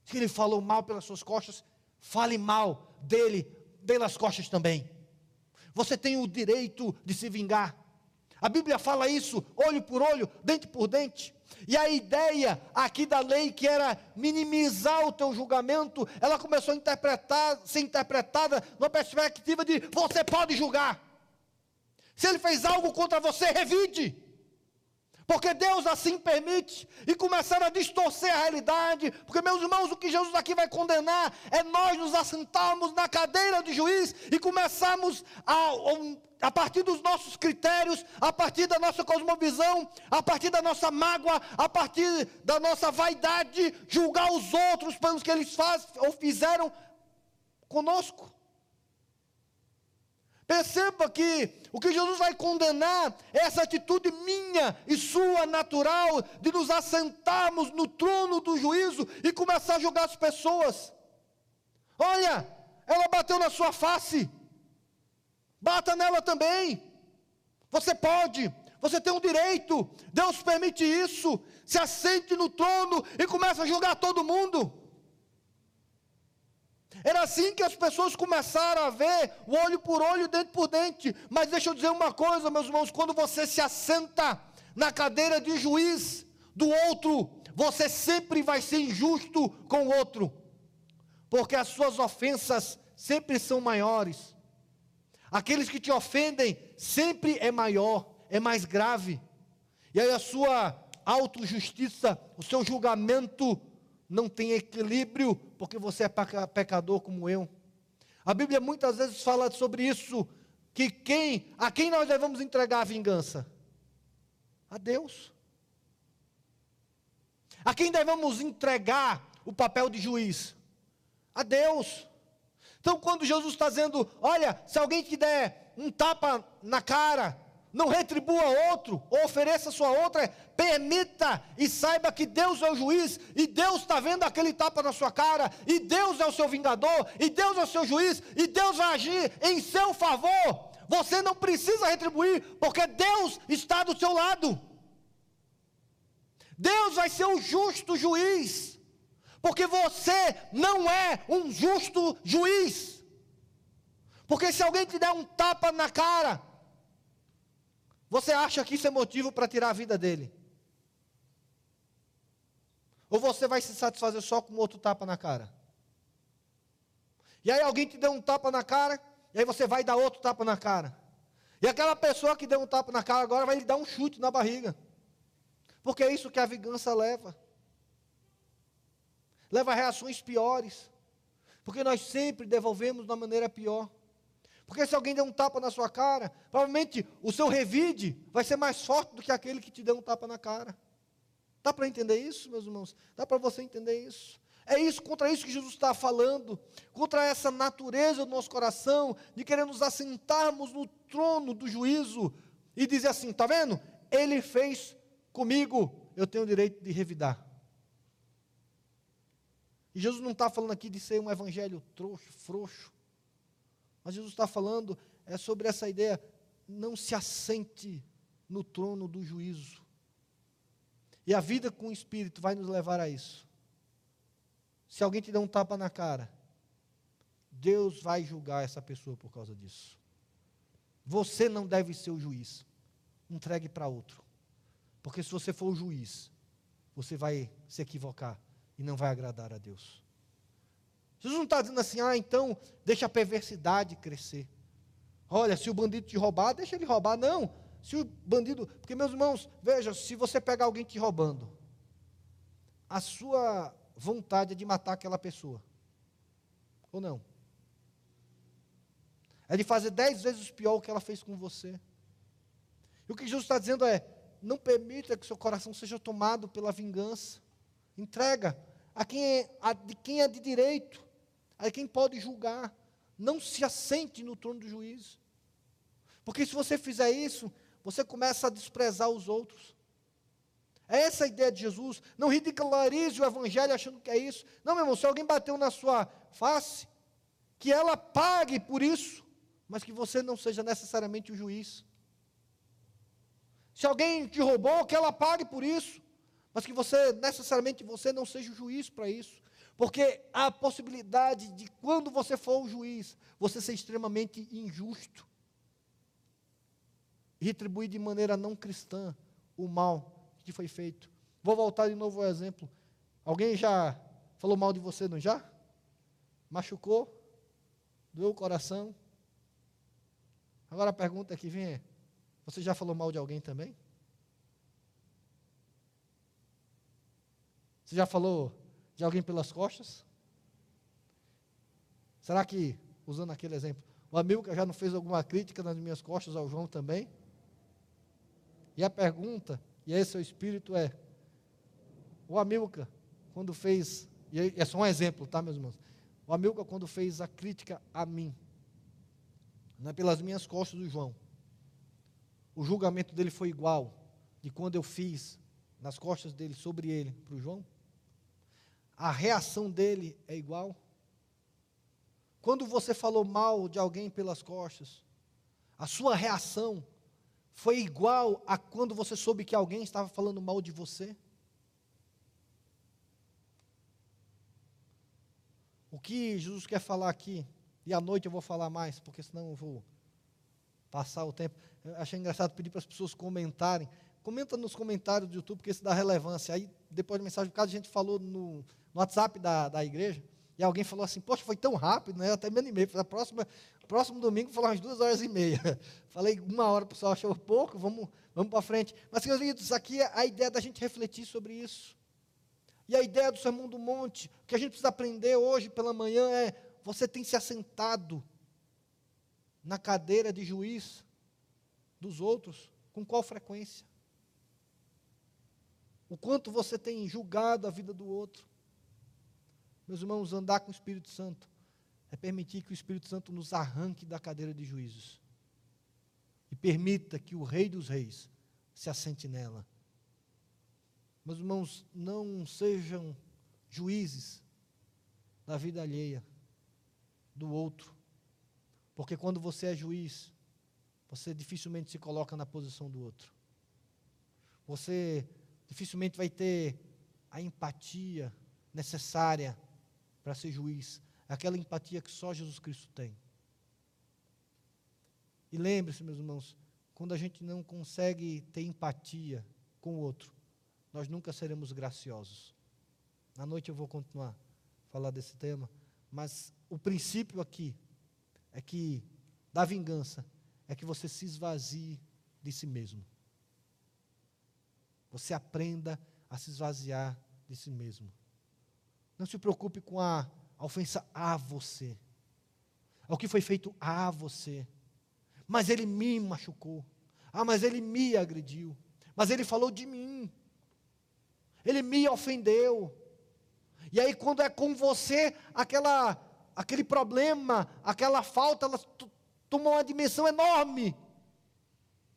A: Se ele falou mal pelas suas costas, fale mal dele pelas costas também. Você tem o direito de se vingar. A Bíblia fala isso, olho por olho, dente por dente. E a ideia aqui da lei, que era minimizar o teu julgamento, ela começou a interpretar, ser interpretada numa perspectiva de você pode julgar. Se ele fez algo contra você, revide. Porque Deus assim permite e começaram a distorcer a realidade. Porque, meus irmãos, o que Jesus aqui vai condenar é nós nos assentarmos na cadeira de juiz e começarmos a, a partir dos nossos critérios, a partir da nossa cosmovisão, a partir da nossa mágoa, a partir da nossa vaidade, julgar os outros pelos que eles fazem ou fizeram conosco. Perceba que o que Jesus vai condenar é essa atitude minha e sua natural de nos assentarmos no trono do juízo e começar a julgar as pessoas. Olha, ela bateu na sua face, bata nela também. Você pode, você tem um direito, Deus permite isso. Se assente no trono e começa a julgar todo mundo. Era assim que as pessoas começaram a ver, o olho por olho, dente por dente. Mas deixa eu dizer uma coisa, meus irmãos: quando você se assenta na cadeira de juiz do outro, você sempre vai ser injusto com o outro, porque as suas ofensas sempre são maiores. Aqueles que te ofendem sempre é maior, é mais grave. E aí a sua autojustiça, o seu julgamento não tem equilíbrio, porque você é pecador como eu. A Bíblia muitas vezes fala sobre isso, que quem, a quem nós devemos entregar a vingança? A Deus. A quem devemos entregar o papel de juiz? A Deus. Então, quando Jesus está dizendo, olha, se alguém te der um tapa na cara, não retribua outro, ou ofereça sua outra, permita e saiba que Deus é o juiz, e Deus está vendo aquele tapa na sua cara, e Deus é o seu vingador, e Deus é o seu juiz, e Deus vai agir em seu favor. Você não precisa retribuir, porque Deus está do seu lado. Deus vai ser o justo juiz, porque você não é um justo juiz. Porque se alguém te der um tapa na cara, você acha que isso é motivo para tirar a vida dele? Ou você vai se satisfazer só com outro tapa na cara? E aí alguém te deu um tapa na cara, e aí você vai dar outro tapa na cara. E aquela pessoa que deu um tapa na cara agora vai lhe dar um chute na barriga. Porque é isso que a vingança leva. Leva a reações piores. Porque nós sempre devolvemos de uma maneira pior. Porque se alguém der um tapa na sua cara, provavelmente o seu revide vai ser mais forte do que aquele que te deu um tapa na cara. Dá para entender isso, meus irmãos? Dá para você entender isso? É isso, contra isso que Jesus está falando, contra essa natureza do nosso coração, de querer nos assentarmos no trono do juízo e dizer assim: está vendo? Ele fez comigo, eu tenho o direito de revidar. E Jesus não está falando aqui de ser um evangelho trouxo, frouxo. Mas Jesus está falando é sobre essa ideia, não se assente no trono do juízo. E a vida com o Espírito vai nos levar a isso. Se alguém te der um tapa na cara, Deus vai julgar essa pessoa por causa disso. Você não deve ser o juiz. Entregue para outro. Porque se você for o juiz, você vai se equivocar e não vai agradar a Deus. Jesus não está dizendo assim, ah, então deixa a perversidade crescer. Olha, se o bandido te roubar, deixa ele roubar. Não. Se o bandido. Porque, meus irmãos, veja, se você pegar alguém te roubando, a sua vontade é de matar aquela pessoa. Ou não? É de fazer dez vezes pior o que ela fez com você. E o que Jesus está dizendo é: não permita que seu coração seja tomado pela vingança. Entrega a quem é, a, de quem é de direito, a quem pode julgar. Não se assente no trono do juízo. Porque se você fizer isso, você começa a desprezar os outros. É essa a ideia de Jesus. Não ridicularize o evangelho achando que é isso. Não, meu irmão, se alguém bateu na sua face, que ela pague por isso, mas que você não seja necessariamente o juiz. Se alguém te roubou, que ela pague por isso, mas que você, necessariamente, você não seja o juiz para isso. Porque há a possibilidade de, quando você for o juiz, você ser extremamente injusto. E retribuir de maneira não cristã o mal que foi feito. Vou voltar de novo ao exemplo. Alguém já falou mal de você, não já? Machucou? Doeu o coração? Agora a pergunta que vem é: você já falou mal de alguém também? Você já falou de alguém pelas costas? Será que, usando aquele exemplo, o amigo já não fez alguma crítica nas minhas costas ao João também? E a pergunta, e esse é o espírito, é: o Amilca, quando fez, e é só um exemplo, tá, meus irmãos? O Amilca, quando fez a crítica a mim, não é pelas minhas costas do João, o julgamento dele foi igual de quando eu fiz nas costas dele sobre ele para o João? A reação dele é igual? Quando você falou mal de alguém pelas costas, a sua reação foi igual a quando você soube que alguém estava falando mal de você? O que Jesus quer falar aqui, e à noite eu vou falar mais, porque senão eu vou passar o tempo. Eu achei engraçado pedir para as pessoas comentarem. Comenta nos comentários do YouTube, porque isso dá relevância. Aí, depois da mensagem, cada gente falou no, no WhatsApp da, da igreja, e alguém falou assim, poxa, foi tão rápido, né? Eu até me animei. A próxima, próximo domingo, vou falar umas duas horas e meia. Falei uma hora, o pessoal achou pouco, vamos, vamos para frente. Mas, senhores queridos, aqui é a ideia da gente refletir sobre isso. E a ideia do Sermão do Monte, o que a gente precisa aprender hoje pela manhã é, você tem se assentado na cadeira de juiz dos outros? Com qual frequência? O quanto você tem julgado a vida do outro? Meus irmãos, andar com o Espírito Santo é permitir que o Espírito Santo nos arranque da cadeira de juízes e permita que o Rei dos Reis se assente nela. Meus irmãos, não sejam juízes da vida alheia, do outro. Porque quando você é juiz, você dificilmente se coloca na posição do outro. Você dificilmente vai ter a empatia necessária para ser juiz, aquela empatia que só Jesus Cristo tem. E lembre-se, meus irmãos, quando a gente não consegue ter empatia com o outro, nós nunca seremos graciosos. Na noite eu vou continuar a falar desse tema, mas o princípio aqui é que, da vingança, é que você se esvazie de si mesmo. Você aprenda a se esvaziar de si mesmo. Não se preocupe com a, ofensa a você, ao que foi feito a você. Mas ele me machucou. Ah, mas ele me agrediu. Mas ele falou de mim. Ele me ofendeu. E aí, quando é com você, aquela aquele problema, aquela falta, ela toma uma dimensão enorme.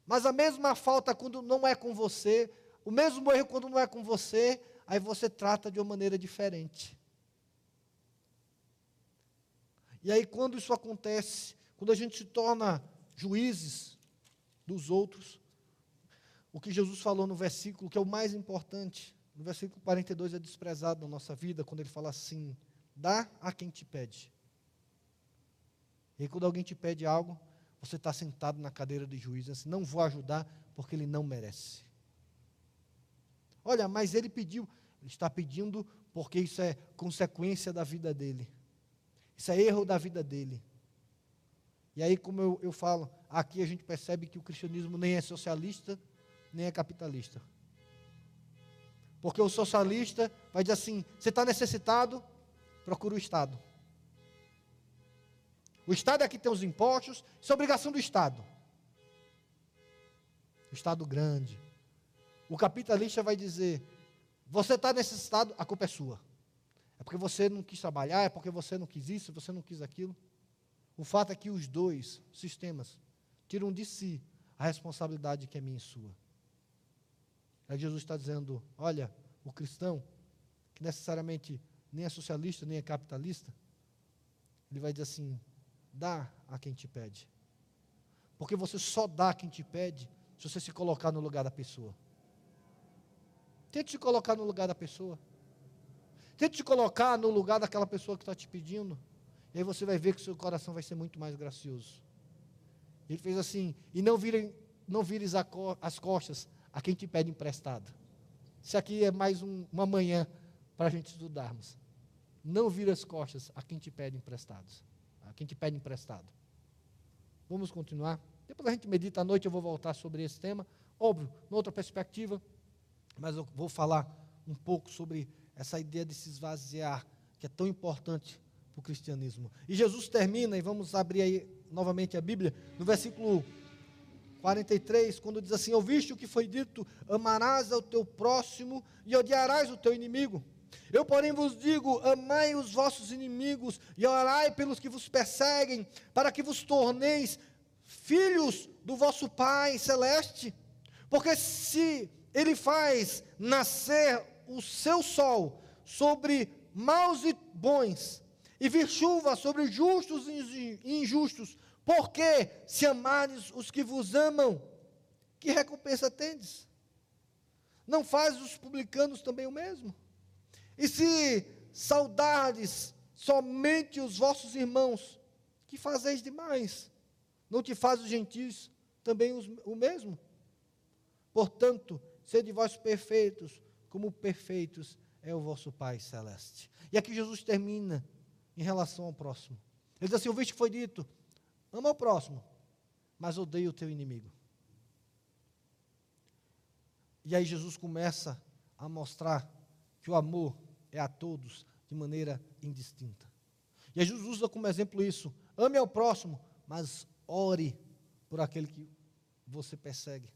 A: Mas a mesma falta quando não é com você, o mesmo erro quando não é com você, aí você trata de uma maneira diferente. E aí, quando isso acontece, quando a gente se torna juízes dos outros, o que Jesus falou no versículo, que é o mais importante, no versículo 42 é desprezado na nossa vida, quando ele fala assim: dá a quem te pede. E aí, quando alguém te pede algo, você está sentado na cadeira de juiz, assim, não vou ajudar porque ele não merece. Olha, mas ele pediu, ele está pedindo porque isso é consequência da vida dele. Isso é erro da vida dele. E aí, como eu, eu falo, aqui a gente percebe que o cristianismo nem é socialista, nem é capitalista. Porque o socialista vai dizer assim: você está necessitado, procura o Estado. O Estado é que tem os impostos, isso é obrigação do Estado. O Estado grande. O capitalista vai dizer: você está necessitado, a culpa é sua. Porque você não quis trabalhar, é porque você não quis isso, você não quis aquilo. O fato é que os dois sistemas tiram de si a responsabilidade que é minha e sua. Aí Jesus está dizendo: olha, o cristão, que necessariamente nem é socialista, nem é capitalista, ele vai dizer assim: dá a quem te pede. Porque você só dá a quem te pede se você se colocar no lugar da pessoa. Tente se colocar no lugar da pessoa. Tente se colocar no lugar daquela pessoa que está te pedindo. E aí você vai ver que o seu coração vai ser muito mais gracioso. Ele fez assim: e não virem, não vires as costas a quem te pede emprestado. Isso aqui é mais um, uma manhã para a gente estudarmos. Não vira as costas a quem te pede emprestados quem te pede emprestado. Vamos continuar. Depois a gente medita à noite, eu vou voltar sobre esse tema. Óbvio, noutra perspectiva, mas eu vou falar um pouco sobre essa ideia de se esvaziar, que é tão importante para o cristianismo. E Jesus termina, e vamos abrir aí novamente a Bíblia, no versículo 43, quando diz assim: Ouviste o que foi dito, amarás ao teu próximo e odiarás o teu inimigo. Eu, porém, vos digo: amai os vossos inimigos e orai pelos que vos perseguem, para que vos torneis filhos do vosso Pai celeste. Porque se ele faz nascer o seu sol sobre maus e bons, e vir chuva sobre justos e injustos, porque se amares os que vos amam, que recompensa tendes? Não faz os publicanos também o mesmo? E se saudades somente os vossos irmãos, que fazeis demais? Não te faz os gentios também os, o mesmo? Portanto, sede vós perfeitos, como perfeitos é o vosso Pai celeste. E aqui Jesus termina em relação ao próximo. Ele diz assim: o que foi dito, ama o próximo, mas odeia o teu inimigo. E aí Jesus começa a mostrar que o amor é a todos de maneira indistinta. E Jesus usa como exemplo isso: ame ao próximo, mas ore por aquele que você persegue.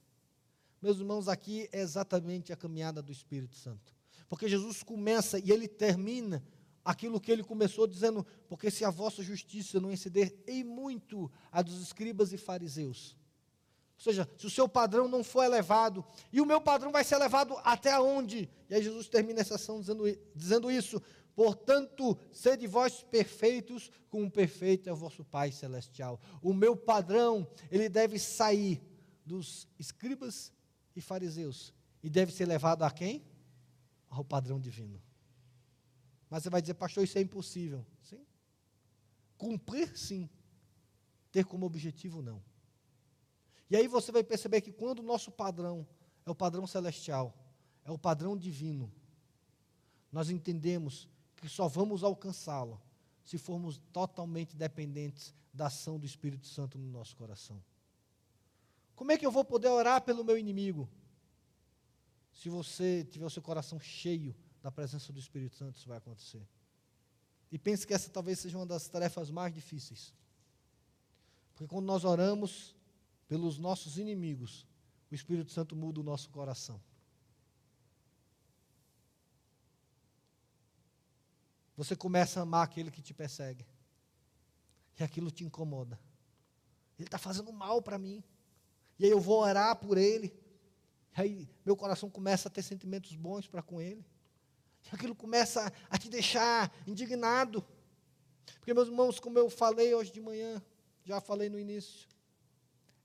A: Meus irmãos, aqui é exatamente a caminhada do Espírito Santo. Porque Jesus começa e ele termina aquilo que ele começou dizendo: Porque se a vossa justiça não exceder em muito a dos escribas e fariseus, ou seja, se o seu padrão não for elevado, e o meu padrão vai ser elevado até onde? E aí Jesus termina essa ação dizendo, dizendo isso. Portanto, sede vós perfeitos, como perfeito é o vosso Pai Celestial. O meu padrão, ele deve sair dos escribas e fariseus. E deve ser levado a quem? Ao padrão divino. Mas você vai dizer, pastor, isso é impossível. Sim. Cumprir, sim. Ter como objetivo, não. E aí você vai perceber que quando o nosso padrão é o padrão celestial, é o padrão divino, nós entendemos que só vamos alcançá-lo se formos totalmente dependentes da ação do Espírito Santo no nosso coração. Como é que eu vou poder orar pelo meu inimigo? Se você tiver o seu coração cheio da presença do Espírito Santo, isso vai acontecer. E pense que essa talvez seja uma das tarefas mais difíceis. Porque quando nós oramos, pelos nossos inimigos, o Espírito Santo muda o nosso coração. Você começa a amar aquele que te persegue. E aquilo te incomoda. Ele está fazendo mal para mim. E aí eu vou orar por ele. E aí meu coração começa a ter sentimentos bons para com ele. E aquilo começa a te deixar indignado. Porque, meus irmãos, como eu falei hoje de manhã, já falei no início,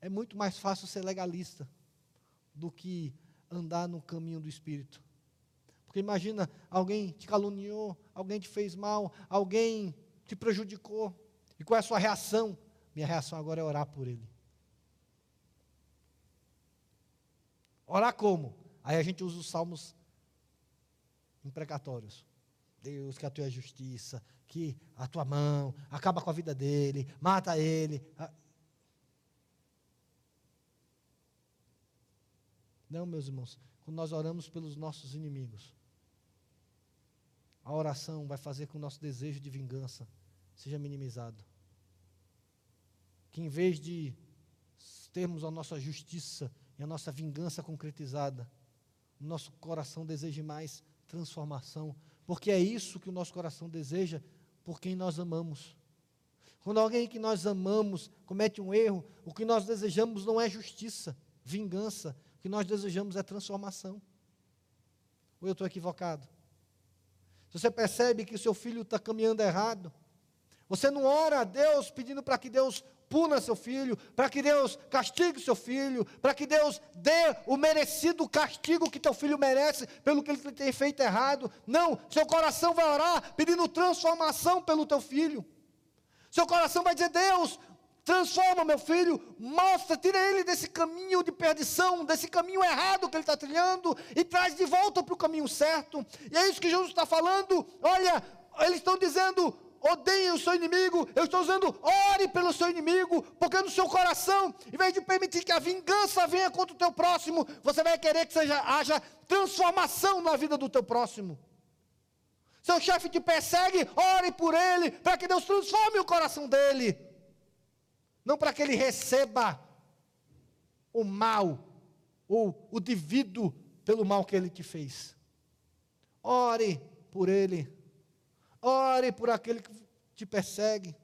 A: é muito mais fácil ser legalista do que andar no caminho do Espírito. Porque imagina, alguém te caluniou, alguém te fez mal, alguém te prejudicou. E qual é a sua reação? Minha reação agora é orar por ele. Orar como? Aí a gente usa os salmos imprecatórios. Deus, que a tua justiça, que a tua mão, acaba com a vida dele, mata ele. Não, meus irmãos, quando nós oramos pelos nossos inimigos, a oração vai fazer com que o nosso desejo de vingança seja minimizado. Que em vez de termos a nossa justiça e a nossa vingança concretizada, o nosso coração deseje mais transformação, porque é isso que o nosso coração deseja por quem nós amamos. Quando alguém que nós amamos comete um erro, o que nós desejamos não é justiça, vingança, o que nós desejamos é transformação. Ou eu estou equivocado? Se você percebe que o seu filho está caminhando errado, você não ora a Deus pedindo para que Deus puna seu filho, para que Deus castigue seu filho, para que Deus dê o merecido castigo que teu filho merece pelo que ele tem feito errado. Não, seu coração vai orar pedindo transformação pelo teu filho. Seu coração vai dizer: Deus, transforma meu filho, mostra, tira ele desse caminho de perdição, desse caminho errado que ele está trilhando e traz de volta para o caminho certo. E é isso que Jesus está falando. Olha, eles estão dizendo: odeiem o seu inimigo, eu estou dizendo, ore pelo seu inimigo, porque no seu coração, em vez de permitir que a vingança venha contra o teu próximo, você vai querer que seja, haja transformação na vida do teu próximo. Seu chefe te persegue, ore por ele, para que Deus transforme o coração dele, não para que ele receba o mal, ou o devido pelo mal que ele te fez. Ore por ele. Ore por aquele que te persegue.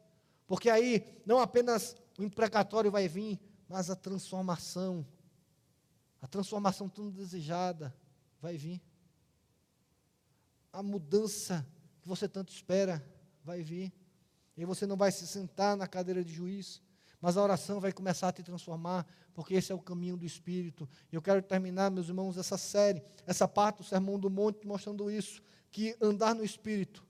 A: Porque aí não apenas o imprecatório vai vir, mas a transformação. A transformação tão desejada vai vir. A mudança que você tanto espera vai vir. E você não vai se sentar na cadeira de juiz, mas a oração vai começar a te transformar, porque esse é o caminho do Espírito. E eu quero terminar, meus irmãos, essa série, essa parte do Sermão do Monte, mostrando isso, que andar no Espírito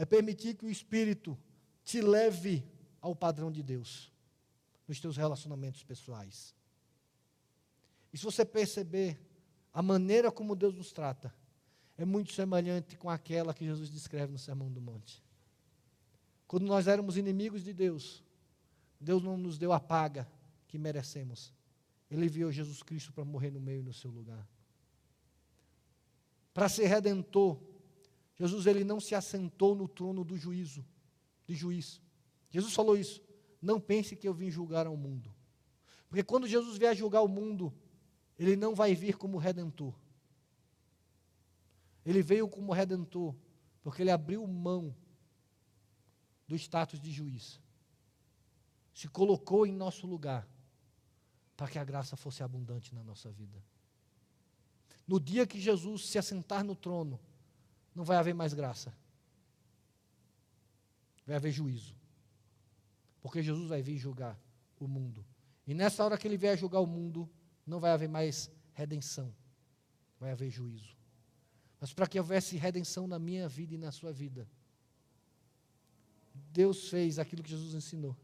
A: é permitir que o Espírito te leve ao padrão de Deus nos teus relacionamentos pessoais. E se você perceber a maneira como Deus nos trata, é muito semelhante com aquela que Jesus descreve no Sermão do Monte. Quando nós éramos inimigos de Deus, Deus não nos deu a paga que merecemos. Ele enviou Jesus Cristo para morrer no meio no seu lugar. Para ser redentor, Jesus ele não se assentou no trono do juízo, de juiz. Jesus falou isso. Não pense que eu vim julgar ao mundo. Porque quando Jesus vier julgar o mundo, ele não vai vir como redentor. Ele veio como redentor, porque ele abriu mão do status de juiz. Se colocou em nosso lugar, para que a graça fosse abundante na nossa vida. No dia que Jesus se assentar no trono, não vai haver mais graça. Vai haver juízo. Porque Jesus vai vir julgar o mundo. E nessa hora que ele vier julgar o mundo, não vai haver mais redenção. Vai haver juízo. Mas para que houvesse redenção na minha vida e na sua vida, Deus fez aquilo que Jesus ensinou.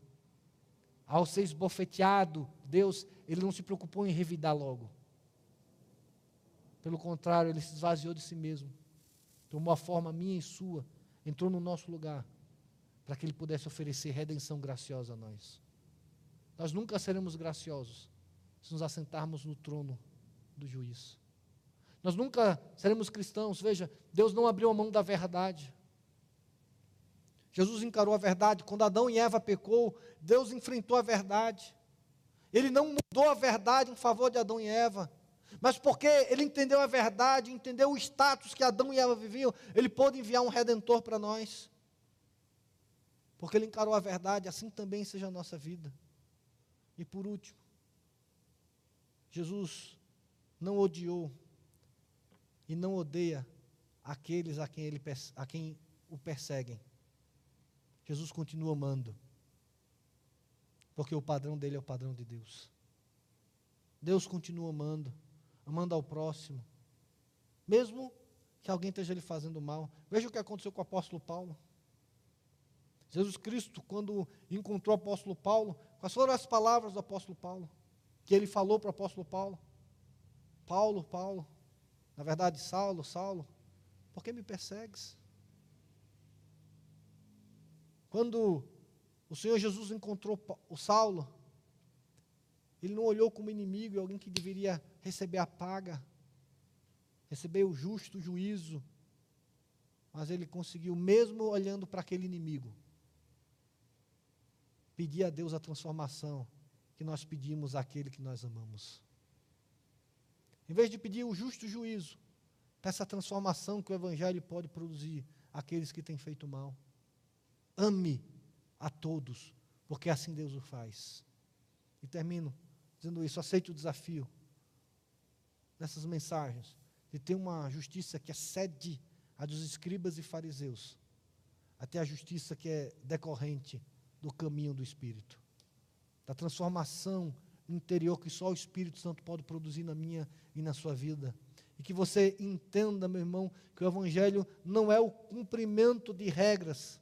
A: Ao ser esbofeteado, Deus, ele não se preocupou em revidar logo. Pelo contrário, ele se esvaziou de si mesmo tomou a forma minha e sua, entrou no nosso lugar, para que Ele pudesse oferecer redenção graciosa a nós. Nós nunca seremos graciosos se nos assentarmos no trono do juiz. Nós nunca seremos cristãos. Veja, Deus não abriu a mão da verdade. Jesus encarou a verdade. Quando Adão e Eva pecou, Deus enfrentou a verdade. Ele não mudou a verdade em favor de Adão e Eva. Mas porque ele entendeu a verdade, entendeu o status que Adão e Eva viviam, ele pôde enviar um redentor para nós. Porque ele encarou a verdade, assim também seja a nossa vida. E por último, Jesus não odiou e não odeia aqueles a quem, ele, a quem o perseguem. Jesus continua amando. Porque o padrão dele é o padrão de Deus. Deus continua amando, amando ao próximo. Mesmo que alguém esteja lhe fazendo mal. Veja o que aconteceu com o apóstolo Paulo. Jesus Cristo, quando encontrou o apóstolo Paulo, quais foram as palavras do apóstolo Paulo? Que ele falou para o apóstolo Paulo: Paulo, Paulo, na verdade, Saulo, Saulo, por que me persegues? Quando o Senhor Jesus encontrou o Saulo, ele não olhou como inimigo e alguém que deveria receber a paga, receber o justo juízo, mas ele conseguiu, mesmo olhando para aquele inimigo, pedir a Deus a transformação que nós pedimos àquele que nós amamos. Em vez de pedir o justo juízo, peça a transformação que o Evangelho pode produzir àqueles que têm feito mal. Ame a todos, porque assim Deus o faz. E termino dizendo isso: aceite o desafio nessas mensagens de ter uma justiça que excede a dos escribas e fariseus, até a justiça que é decorrente do caminho do Espírito, da transformação interior que só o Espírito Santo pode produzir na minha e na sua vida. E que você entenda, meu irmão, que o Evangelho não é o cumprimento de regras.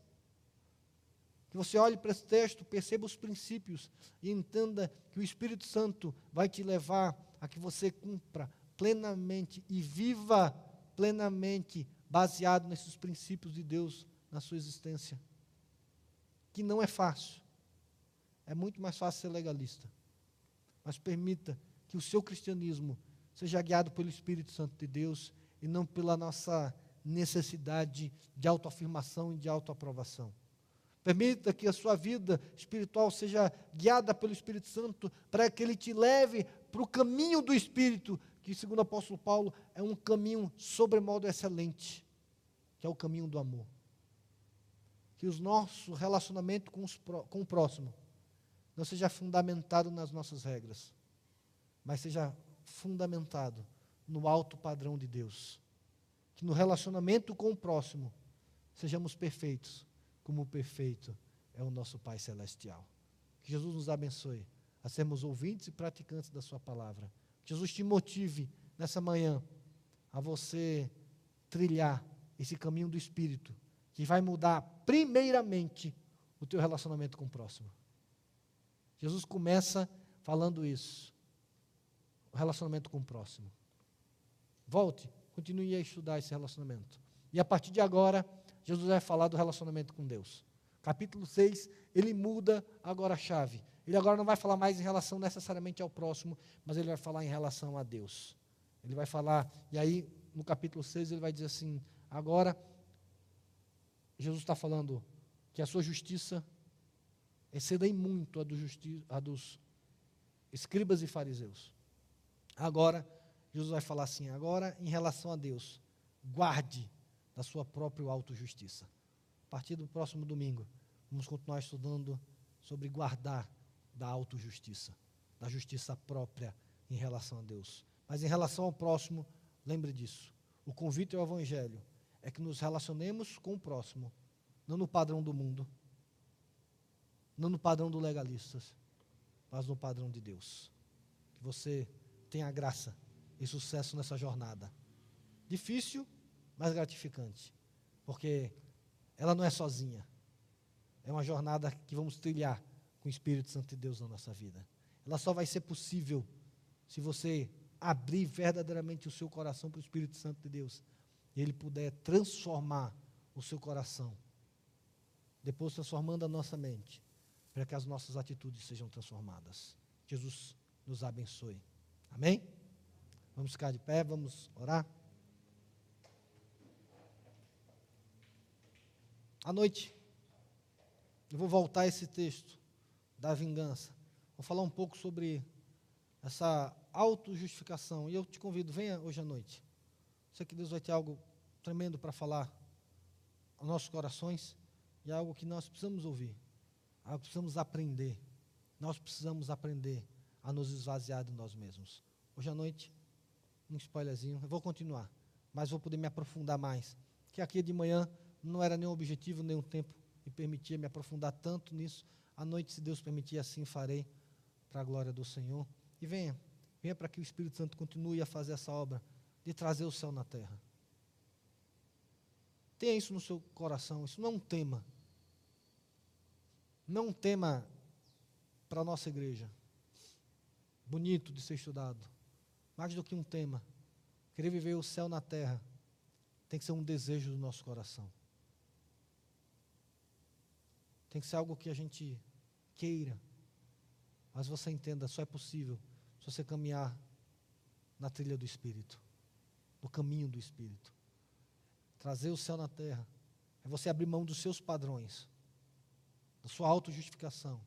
A: Que você olhe para esse texto, perceba os princípios e entenda que o Espírito Santo vai te levar a que você cumpra plenamente e viva plenamente baseado nesses princípios de Deus na sua existência que não é fácil. É muito mais fácil ser legalista. Mas permita que o seu cristianismo seja guiado pelo Espírito Santo de Deus e não pela nossa necessidade de autoafirmação e de autoaprovação. Permita que a sua vida espiritual seja guiada pelo Espírito Santo para que ele te leve para o caminho do Espírito, que, segundo o apóstolo Paulo, é um caminho sobremodo excelente, que é o caminho do amor que o nosso relacionamento com, os, com o próximo não seja fundamentado nas nossas regras, mas seja fundamentado no alto padrão de Deus. Que no relacionamento com o próximo sejamos perfeitos, como o perfeito é o nosso Pai Celestial. Que Jesus nos abençoe a sermos ouvintes e praticantes da Sua palavra. Jesus te motive nessa manhã a você trilhar esse caminho do Espírito que vai mudar primeiramente o teu relacionamento com o próximo. Jesus começa falando isso. O relacionamento com o próximo. Volte, continue a estudar esse relacionamento. E a partir de agora, Jesus vai falar do relacionamento com Deus. Capítulo 6, ele muda agora a chave. Ele agora não vai falar mais em relação necessariamente ao próximo, mas ele vai falar em relação a Deus. Ele vai falar, e aí no capítulo 6 ele vai dizer assim: agora Jesus está falando que a sua justiça excede muito a, do justi a dos escribas e fariseus. Agora, Jesus vai falar assim: agora, em relação a Deus, guarde da sua própria autojustiça. A partir do próximo domingo, vamos continuar estudando sobre guardar da autojustiça, da justiça própria em relação a Deus. Mas em relação ao próximo, lembre disso. O convite ao Evangelho é que nos relacionemos com o próximo, não no padrão do mundo, não no padrão do legalistas, mas no padrão de Deus. Que você tenha graça e sucesso nessa jornada. Difícil, mas gratificante, porque ela não é sozinha. É uma jornada que vamos trilhar com o Espírito Santo de Deus na nossa vida. Ela só vai ser possível se você abrir verdadeiramente o seu coração para o Espírito Santo de Deus e ele puder transformar o seu coração, depois transformando a nossa mente, para que as nossas atitudes sejam transformadas. Jesus nos abençoe. Amém? Vamos ficar de pé, vamos orar. À noite, eu vou voltar a esse texto da vingança. Vou falar um pouco sobre essa autojustificação. E eu te convido, venha hoje à noite. Sei que Deus vai ter algo tremendo para falar aos nossos corações e é algo que nós precisamos ouvir, algo que precisamos aprender. Nós precisamos aprender a nos esvaziar de nós mesmos. Hoje à noite, um spoilerzinho, eu vou continuar, mas vou poder me aprofundar mais. Que aqui de manhã não era nenhum objetivo, nenhum tempo me permitia me aprofundar tanto nisso. À noite, se Deus permitir, assim farei, para a glória do Senhor. E venha, venha para que o Espírito Santo continue a fazer essa obra de trazer o céu na terra. Tenha isso no seu coração, isso não é um tema. Não é um tema para a nossa igreja. Bonito de ser estudado. Mais do que um tema. Querer viver o céu na terra tem que ser um desejo do nosso coração. Tem que ser algo que a gente queira. Mas você entenda, só é possível se você caminhar na trilha do Espírito, no caminho do Espírito. Trazer o céu na terra é você abrir mão dos seus padrões, da sua autojustificação,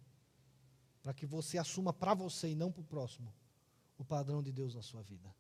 A: para que você assuma para você e não para o próximo o padrão de Deus na sua vida.